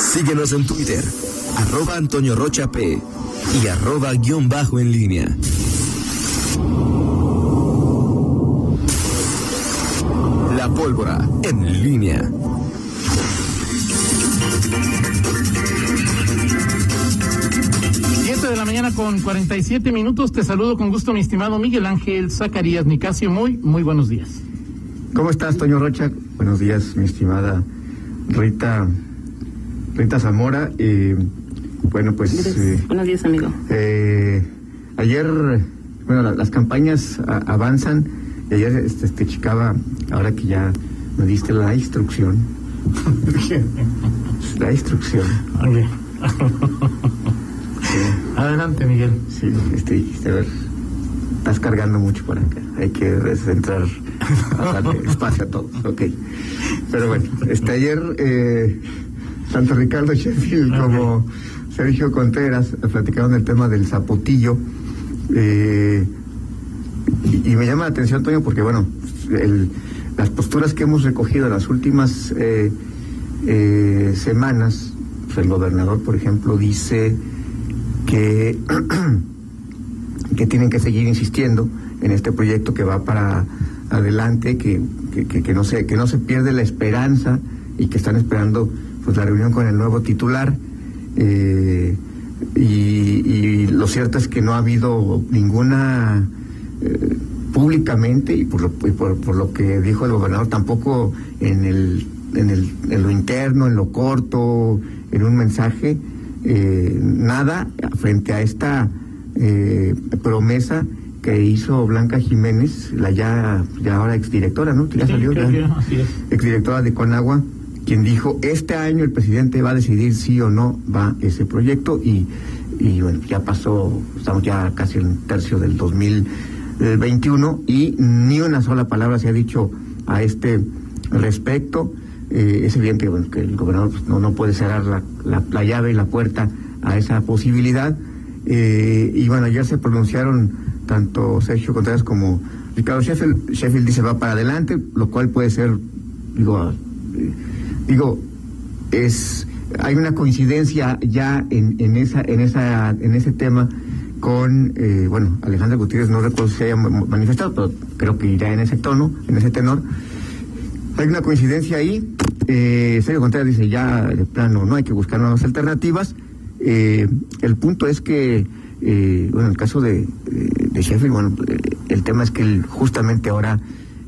Síguenos en Twitter, arroba Antonio Rocha P y arroba guion bajo en línea. La pólvora en línea. Siete de la mañana con 47 minutos. Te saludo con gusto, mi estimado Miguel Ángel Zacarías Nicasio. Muy, muy buenos días. ¿Cómo estás, Toño Rocha? Buenos días, mi estimada Rita, Rita Zamora. Eh, bueno, pues. Eh, buenos días, amigo. Eh, ayer, bueno, la, las campañas a, avanzan. Y ayer este, este, chicaba, ahora que ya me diste la instrucción. la instrucción. Okay. Adelante, Miguel. Sí, este, a ver, estás cargando mucho por acá. Hay que centrar, darle espacio a todos. Ok. Pero bueno, este ayer, eh, tanto Ricardo Sheffield como Sergio Contreras platicaron el tema del zapotillo. Eh, y, y, me llama la atención, Toño, porque bueno, el, las posturas que hemos recogido en las últimas eh, eh, semanas, pues el gobernador, por ejemplo, dice que, que tienen que seguir insistiendo en este proyecto que va para adelante, que, que, que, que no se, que no se pierde la esperanza y que están esperando pues la reunión con el nuevo titular. Eh, y, y, lo cierto es que no ha habido ninguna eh, públicamente y, por lo, y por, por, lo, que dijo el gobernador tampoco en el, en el en lo interno en lo corto en un mensaje eh, nada frente a esta eh, promesa que hizo Blanca Jiménez, la ya, ya ahora exdirectora, ¿no? Ya Sí, salió, ya, es. exdirectora de Conagua, quien dijo, este año el presidente va a decidir si o no va ese proyecto y, y bueno, ya pasó, estamos ya casi en tercio del 2021 y ni una sola palabra se ha dicho a este respecto. Eh, es evidente bueno, que el gobernador pues, no, no puede cerrar la, la, la, llave y la puerta a esa posibilidad. Eh, y bueno, ayer se pronunciaron tanto Sergio Contreras como Ricardo Sheffield. Sheffield dice va para adelante, lo cual puede ser, digo, eh, digo, es hay una coincidencia ya en, en esa en esa en ese tema con eh, bueno Alejandra Gutiérrez no recuerdo si se haya manifestado pero creo que irá en ese tono en ese tenor. Hay una coincidencia ahí eh, Sergio Contreras dice ya de plano no hay que buscar nuevas alternativas. Eh, el punto es que bueno en el caso de, de Sheffield bueno el tema es que él justamente ahora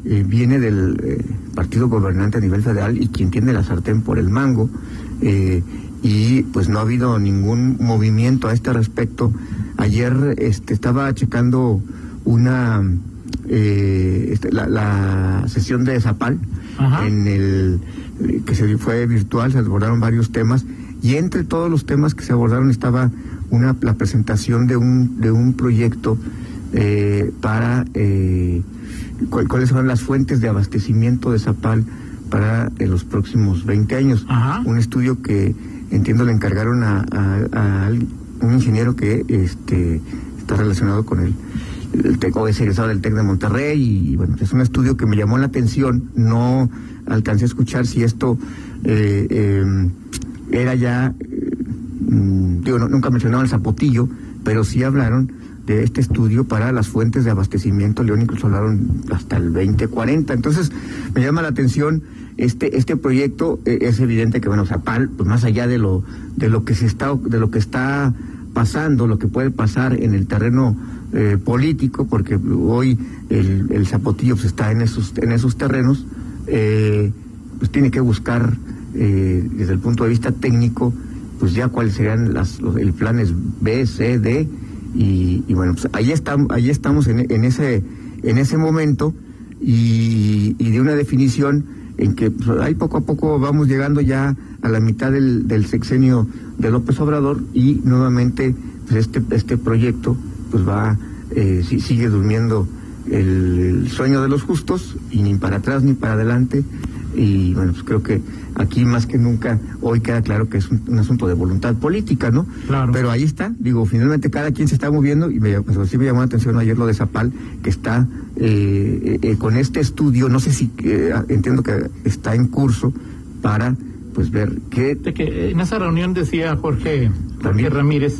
viene del partido gobernante a nivel federal y quien tiene la sartén por el mango eh, y pues no ha habido ningún movimiento a este respecto. Ayer este, estaba checando una este, la, la, sesión de Zapal Ajá. en el que se fue virtual, se abordaron varios temas y entre todos los temas que se abordaron estaba una la presentación de un de un proyecto eh, para eh, cuáles son las fuentes de abastecimiento de Zapal para eh, los próximos 20 años. Ajá. Un estudio que entiendo le encargaron a, a, a un ingeniero que este, está relacionado con el, el TEC, o es egresado del TEC de Monterrey, y bueno, es un estudio que me llamó la atención, no alcancé a escuchar si esto eh, eh, era ya, digo, no, nunca mencionaron el zapotillo, pero sí hablaron de este estudio para las fuentes de abastecimiento, León incluso hablaron hasta el 2040. Entonces, me llama la atención este este proyecto eh, es evidente que bueno, Zapal, pues más allá de lo de lo que se está de lo que está pasando, lo que puede pasar en el terreno eh, político, porque hoy el, el Zapotillo pues, está en esos en esos terrenos, eh, pues tiene que buscar desde el punto de vista técnico, pues ya cuáles serían las los, el planes B, C, D y, bueno, pues ahí estamos, ahí estamos en, ese, en ese momento y, de una definición en que pues, ahí poco a poco vamos llegando ya a la mitad del, sexenio de López Obrador y nuevamente pues este, este proyecto pues va, eh, sigue durmiendo el, sueño de los justos y ni para atrás ni para adelante y bueno, pues creo que aquí más que nunca hoy queda claro que es un, un, asunto de voluntad política, ¿no? Claro. Pero ahí está, digo, finalmente cada quien se está moviendo y me, pues, sí me llamó la atención ayer lo de Zapal, que está eh, eh, con este estudio, no sé si, eh, entiendo que está en curso para pues ver qué... De que en esa reunión decía Jorge, Jorge Ramírez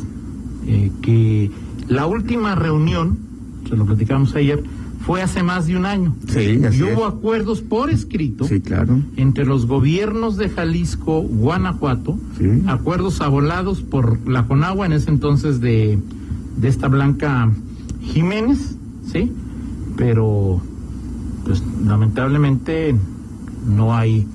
eh, que la última reunión, se lo platicamos ayer, fue hace más de un año. Sí, y hubo es. acuerdos por escrito Sí, claro. entre los gobiernos de Jalisco, Guanajuato, Sí. acuerdos avolados por la Conagua en ese entonces de, de esta Blanca Jiménez, ¿sí? Pero, pues lamentablemente no hay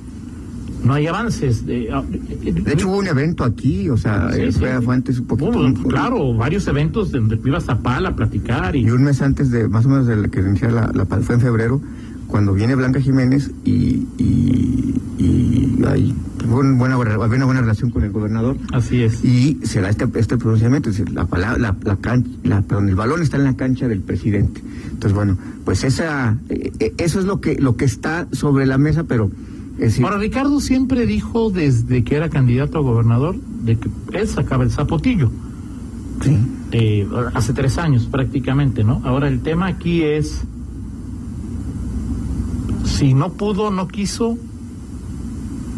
no hay avances. De, ah, De hecho hubo un evento aquí, o sea, Sí, eh, sí. fue, fue antes un poquito... Un- claro, varios eventos donde iba Zapala a platicar y Y un mes antes de, más o menos de la que iniciara la, la pa- fue en febrero, cuando viene Blanca Jiménez y, y, y hay buen- buena, había una buena relación con el gobernador así es. y se da este, este pronunciamiento, es decir, la, palabra, la, la, can- la- perdón, el balón está en la cancha del presidente. Entonces, bueno, pues esa, eh, eh, eso es lo que, lo que está sobre la mesa, pero decir, Ahora, Ricardo siempre dijo desde que era candidato a gobernador de que él sacaba el zapotillo. sí, eh, hace tres años prácticamente, ¿no? Ahora el tema aquí es si no pudo, no quiso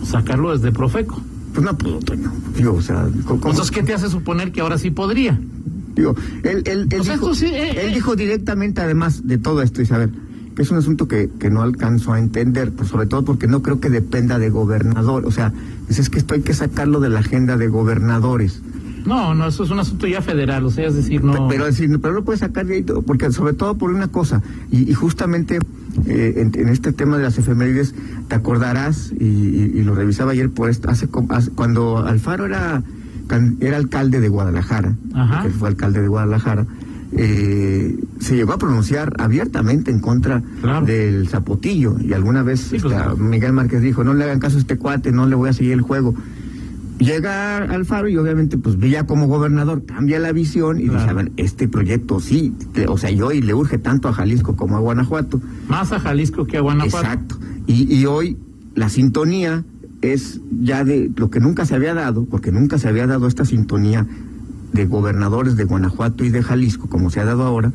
sacarlo desde Profeco. pues no pudo, Toño. Digo, o sea, ¿cómo- cómo- Entonces, ¿qué te hace suponer que ahora sí podría? Digo, él, él, él, dijo, sí, eh, él eh. dijo directamente, además de todo esto, Isabel, es un asunto que, que no alcanzo a entender, pues sobre todo porque no creo que dependa de gobernador. O sea, es que esto hay que sacarlo de la agenda de gobernadores. No, no, eso es un asunto ya federal, o sea, es decir, no. Pero, decir, pero no puede sacar de ahí, todo, porque sobre todo por una cosa, y, y justamente eh, en, en este tema de las efemérides, te acordarás, y, y- y lo revisaba ayer, por esto, hace, hace- cuando Alfaro era, era alcalde de Guadalajara, que fue alcalde de Guadalajara, eh, se llegó a pronunciar abiertamente en contra Claro. del zapotillo, y alguna vez Sí, pues, Miguel Márquez dijo, no le hagan caso a este cuate, no le voy a seguir el juego. Llega Alfaro y obviamente pues veía como gobernador, cambia la visión y dice, Claro. a ver, este proyecto sí, te- o sea, y hoy le urge tanto a Jalisco como a Guanajuato. Más a Jalisco que a Guanajuato. Exacto. Y, y hoy la sintonía es ya de lo que nunca se había dado, porque nunca se había dado esta sintonía de gobernadores de Guanajuato y de Jalisco, como se ha dado ahora,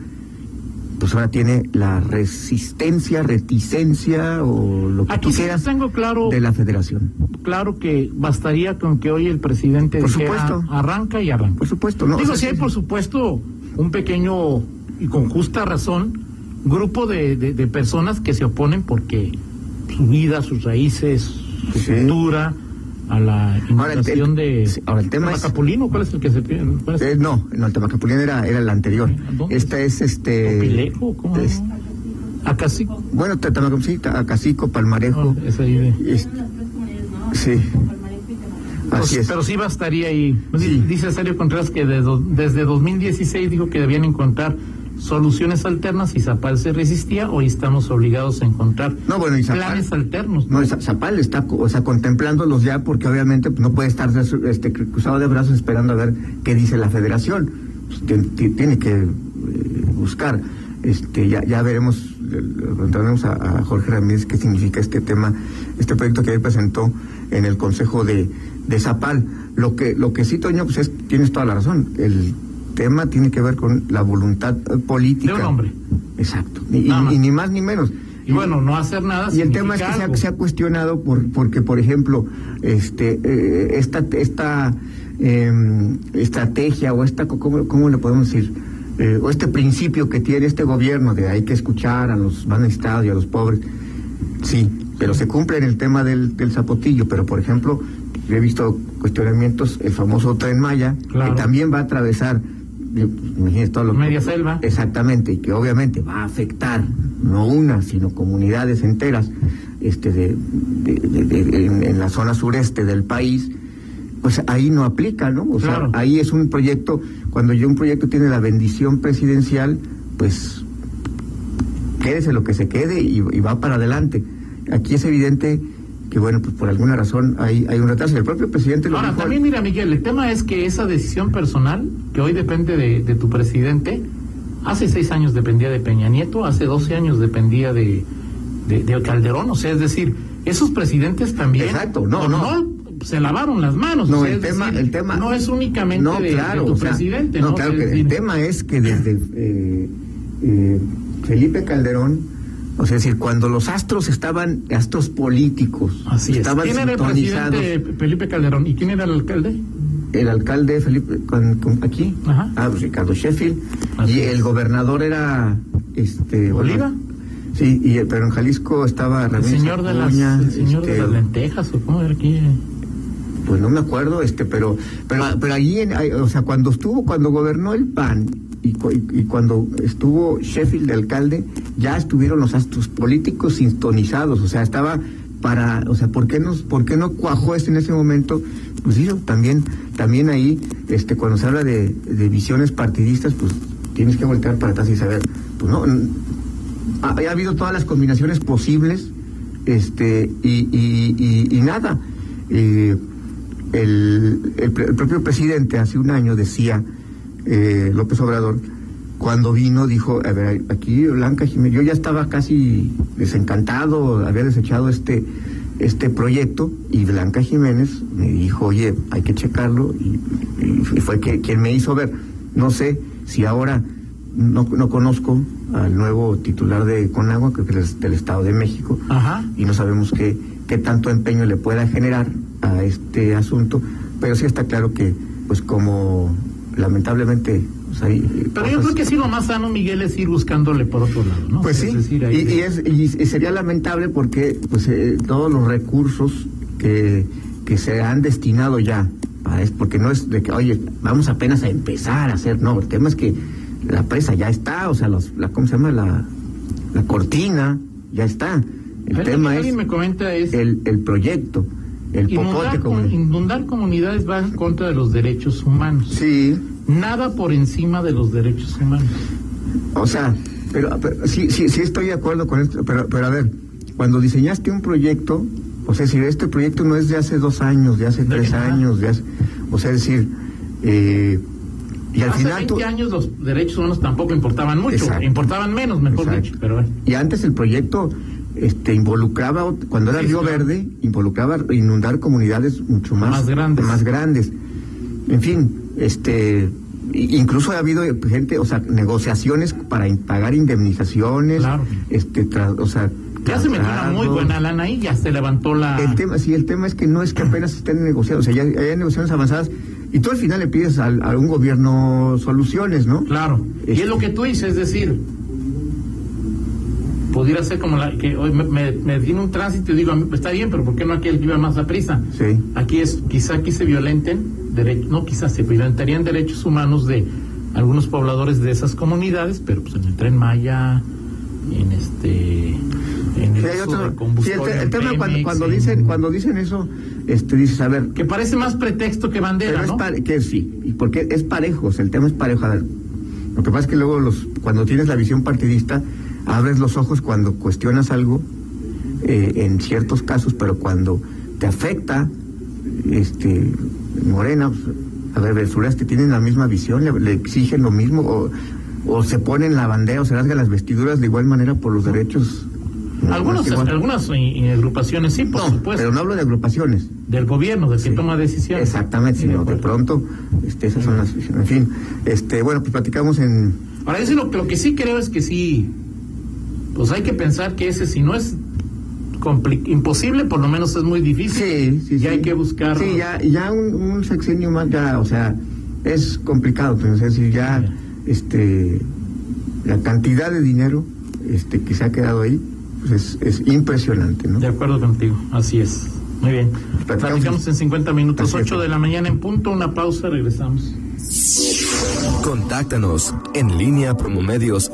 pues ahora tiene la resistencia, reticencia o lo que Aquí tú sí quieras tengo claro, de la federación. claro que bastaría con que hoy el presidente Por dijera supuesto. arranca y arranca. Por supuesto, ¿no? Digo, O sea, sí hay por supuesto un pequeño y con justa razón grupo de, de- de personas que se oponen porque su vida, sus raíces, su Sí. cultura, a la Ahora, el- invitación de sí, ahora, el tema es- Capulino, ¿cuál es el que se pide? ¿Cuál es? Eh, no, no, el Tamacapulín era, era el anterior. ¿Dónde? Esta es este. Pilejo, ¿cómo? es- Acá bueno, sí, Acacico, Palmarejo. es ahí de- es- sí. Así Pues, es. Pero sí bastaría y Sí. dice Sergio Contreras que de do- desde 2016 dijo que debían encontrar soluciones alternas y Zapal se resistía, hoy estamos obligados a encontrar No, bueno, y Zapal- planes alternos. No, Za- Zapal está, o sea, contemplándolos ya porque obviamente pues, no puede estar este, cruzado de brazos esperando a ver qué dice la federación. Pues, tien- ti- tiene que eh, buscar. Este, ya, ya veremos, preguntaremos a, a Jorge Ramírez qué significa este tema, este proyecto que él presentó en el Consejo de, de Zapal. Lo que, lo que sí, Toño, pues es, tienes toda la razón. El tema tiene que ver con la voluntad política. De un hombre. Exacto. Y, ni más ni menos. Y bueno, no hacer nada Y el tema es que se ha, se ha algo. cuestionado por, porque, por ejemplo, este, eh, esta, esta em, estrategia o esta, ¿cómo, cómo le podemos decir? Eh, o este principio que tiene este gobierno de hay que escuchar a los necesitados y a los pobres, sí, pero se cumple en el tema del, del zapotillo, pero por ejemplo, yo he visto cuestionamientos, el famoso tren Maya, Claro. que también va a atravesar, eh, imagínese todo lo Media selva. Exactamente, y que obviamente va a afectar no una, sino comunidades enteras este, de, de- de- de- en, en la zona sureste del país, pues ahí no aplica, ¿no? O Claro. sea, ahí es un proyecto, cuando ya un proyecto tiene la bendición presidencial, pues quédese lo que se quede y, y va para adelante. Aquí es evidente que, bueno, pues por alguna razón hay, hay un retraso. El propio presidente lo Ahora, dijo. también mira, Miguel, el tema es que esa decisión personal, que hoy depende de, de tu presidente, hace seis años dependía de Peña Nieto, hace 12 años dependía de, de, de Calderón, o sea, es decir, esos presidentes también Exacto, no, no. se lavaron las manos. No, o sea, el tema, decir, el tema. no es únicamente no, de, claro, de tu o sea, presidente, no, ¿no? claro que el tema es que desde eh, eh, Felipe Calderón O sea, es decir, cuando los astros estaban, astros políticos, Así es. estaban ¿Quién era el presidente Felipe Calderón? ¿Y quién era el alcalde? El alcalde Felipe, con, con- aquí, Ajá. ah, pues Ricardo Sheffield, Así y el gobernador era, este, ¿Oliva? sí, y, pero en Jalisco estaba El Ramírez señor, de las, el señor de este, las lentejas, ¿o cómo era aquí? Pues no me acuerdo, este, pero, pero, pero allí, en- ahí, o sea, cuando estuvo, cuando gobernó el PAN y, y- cuando estuvo Sheffield de alcalde, ya estuvieron los astros políticos sintonizados, o sea, estaba para, o sea, ¿por qué no, por qué no cuajó este en ese momento? Pues sí, también, también ahí, este, cuando se habla de, visiones partidistas, pues tienes que voltear para atrás y saber, pues no, ha, ha habido todas las combinaciones posibles, este, y, y, y, y nada. Eh, el, el propio presidente hace un año decía, eh, López Obrador, cuando vino, dijo, a ver, aquí Blanca Jiménez, yo ya estaba casi desencantado, había desechado este, este proyecto, y Blanca Jiménez me dijo, oye, hay que checarlo, y, y fue que, quien me hizo ver. No sé si ahora no, no conozco al nuevo titular de Conagua, creo que es del Estado de México, Ajá. y no sabemos qué, qué tanto empeño le pueda generar a este asunto, pero sí está claro que, pues como lamentablemente, pues, hay Pero yo creo que sí lo más sano, Miguel, es ir buscándole por otro lado, ¿no? Pues Es sí, decir, ahí y, de- y es, y, y sería lamentable porque pues eh, todos los recursos que, que se han destinado ya, a es porque no es de que, oye, vamos apenas a empezar a hacer, no, el tema es que la presa ya está, o sea, los, la, ¿cómo se llama? La, la cortina ya está. El tema es me comenta es el, el proyecto, el inundar, comunidades va en contra de los derechos humanos. Sí, Nada por encima de los derechos humanos. O sea, pero, pero sí, sí, sí estoy de acuerdo con esto, pero, pero a ver, cuando diseñaste un proyecto, o sea, si este proyecto no es de hace dos años, de hace De tres nada. años, de hace, o sea, es decir, eh, y al Hace final 20 tú, años los derechos humanos tampoco importaban mucho, Exacto. importaban menos, mejor Exacto. dicho, pero y antes el proyecto este involucraba cuando era Río. Verde involucraba inundar comunidades mucho más Más grandes. más grandes en fin este incluso ha habido gente o sea negociaciones para pagar indemnizaciones Claro. este tra- o sea Ya se metió una muy buena lana ahí, ya se levantó la... el tema sí el tema es que no es que apenas estén negociando o sea ya hay negociaciones avanzadas y tú al final le pides al- a, un gobierno soluciones no Claro. Y Este- es lo que tú dices, es decir, pudiera ser como la que hoy me, me, me tiene un tránsito y digo, a mí, está bien, pero ¿por qué no aquel que iba más a prisa? sí Aquí es, quizá aquí se violenten derechos, no, quizás se violentarían derechos humanos de algunos pobladores de esas comunidades, pero pues en el tren Maya, en este, en el Sí, hay otro- sí, el, combustible te- el tema cuando, Pemex, cuando en- dicen cuando dicen eso este dices a ver que parece más pretexto que pero bandera, es ¿no? pare- que sí y porque es parejo o sea, el tema es parejo a ver lo que pasa es que luego los cuando tienes la visión partidista abres los ojos cuando cuestionas algo eh, en ciertos casos pero cuando te afecta este Morena a ver el sureste tienen la misma visión le, le exigen lo mismo o, o se ponen la bandera o se rasgan las vestiduras de igual manera por los derechos Algunos, algunas agrupaciones sí, por no, supuesto, pero no hablo de agrupaciones. Del gobierno, del que Sí. toma decisiones. Exactamente, Sí, sino de pronto, este, esas son las en fin, este, bueno, pues platicamos en, Ahora, eso lo, lo que sí creo es que sí, pues hay que pensar que ese si no es compli- imposible, por lo menos es muy difícil. sí, sí, y sí. hay que buscar. Sí, ya, ya un, un sexenio más, ya, o sea, es complicado, pues, es decir, ya, Ya. este, la cantidad de dinero, este, que se ha quedado ahí, pues es, es impresionante, ¿no? De acuerdo contigo, así es. Muy bien. Platicamos Platicamos en 50 minutos, Así es. 8 de la mañana en punto, una pausa, regresamos. Contáctanos en línea promomedios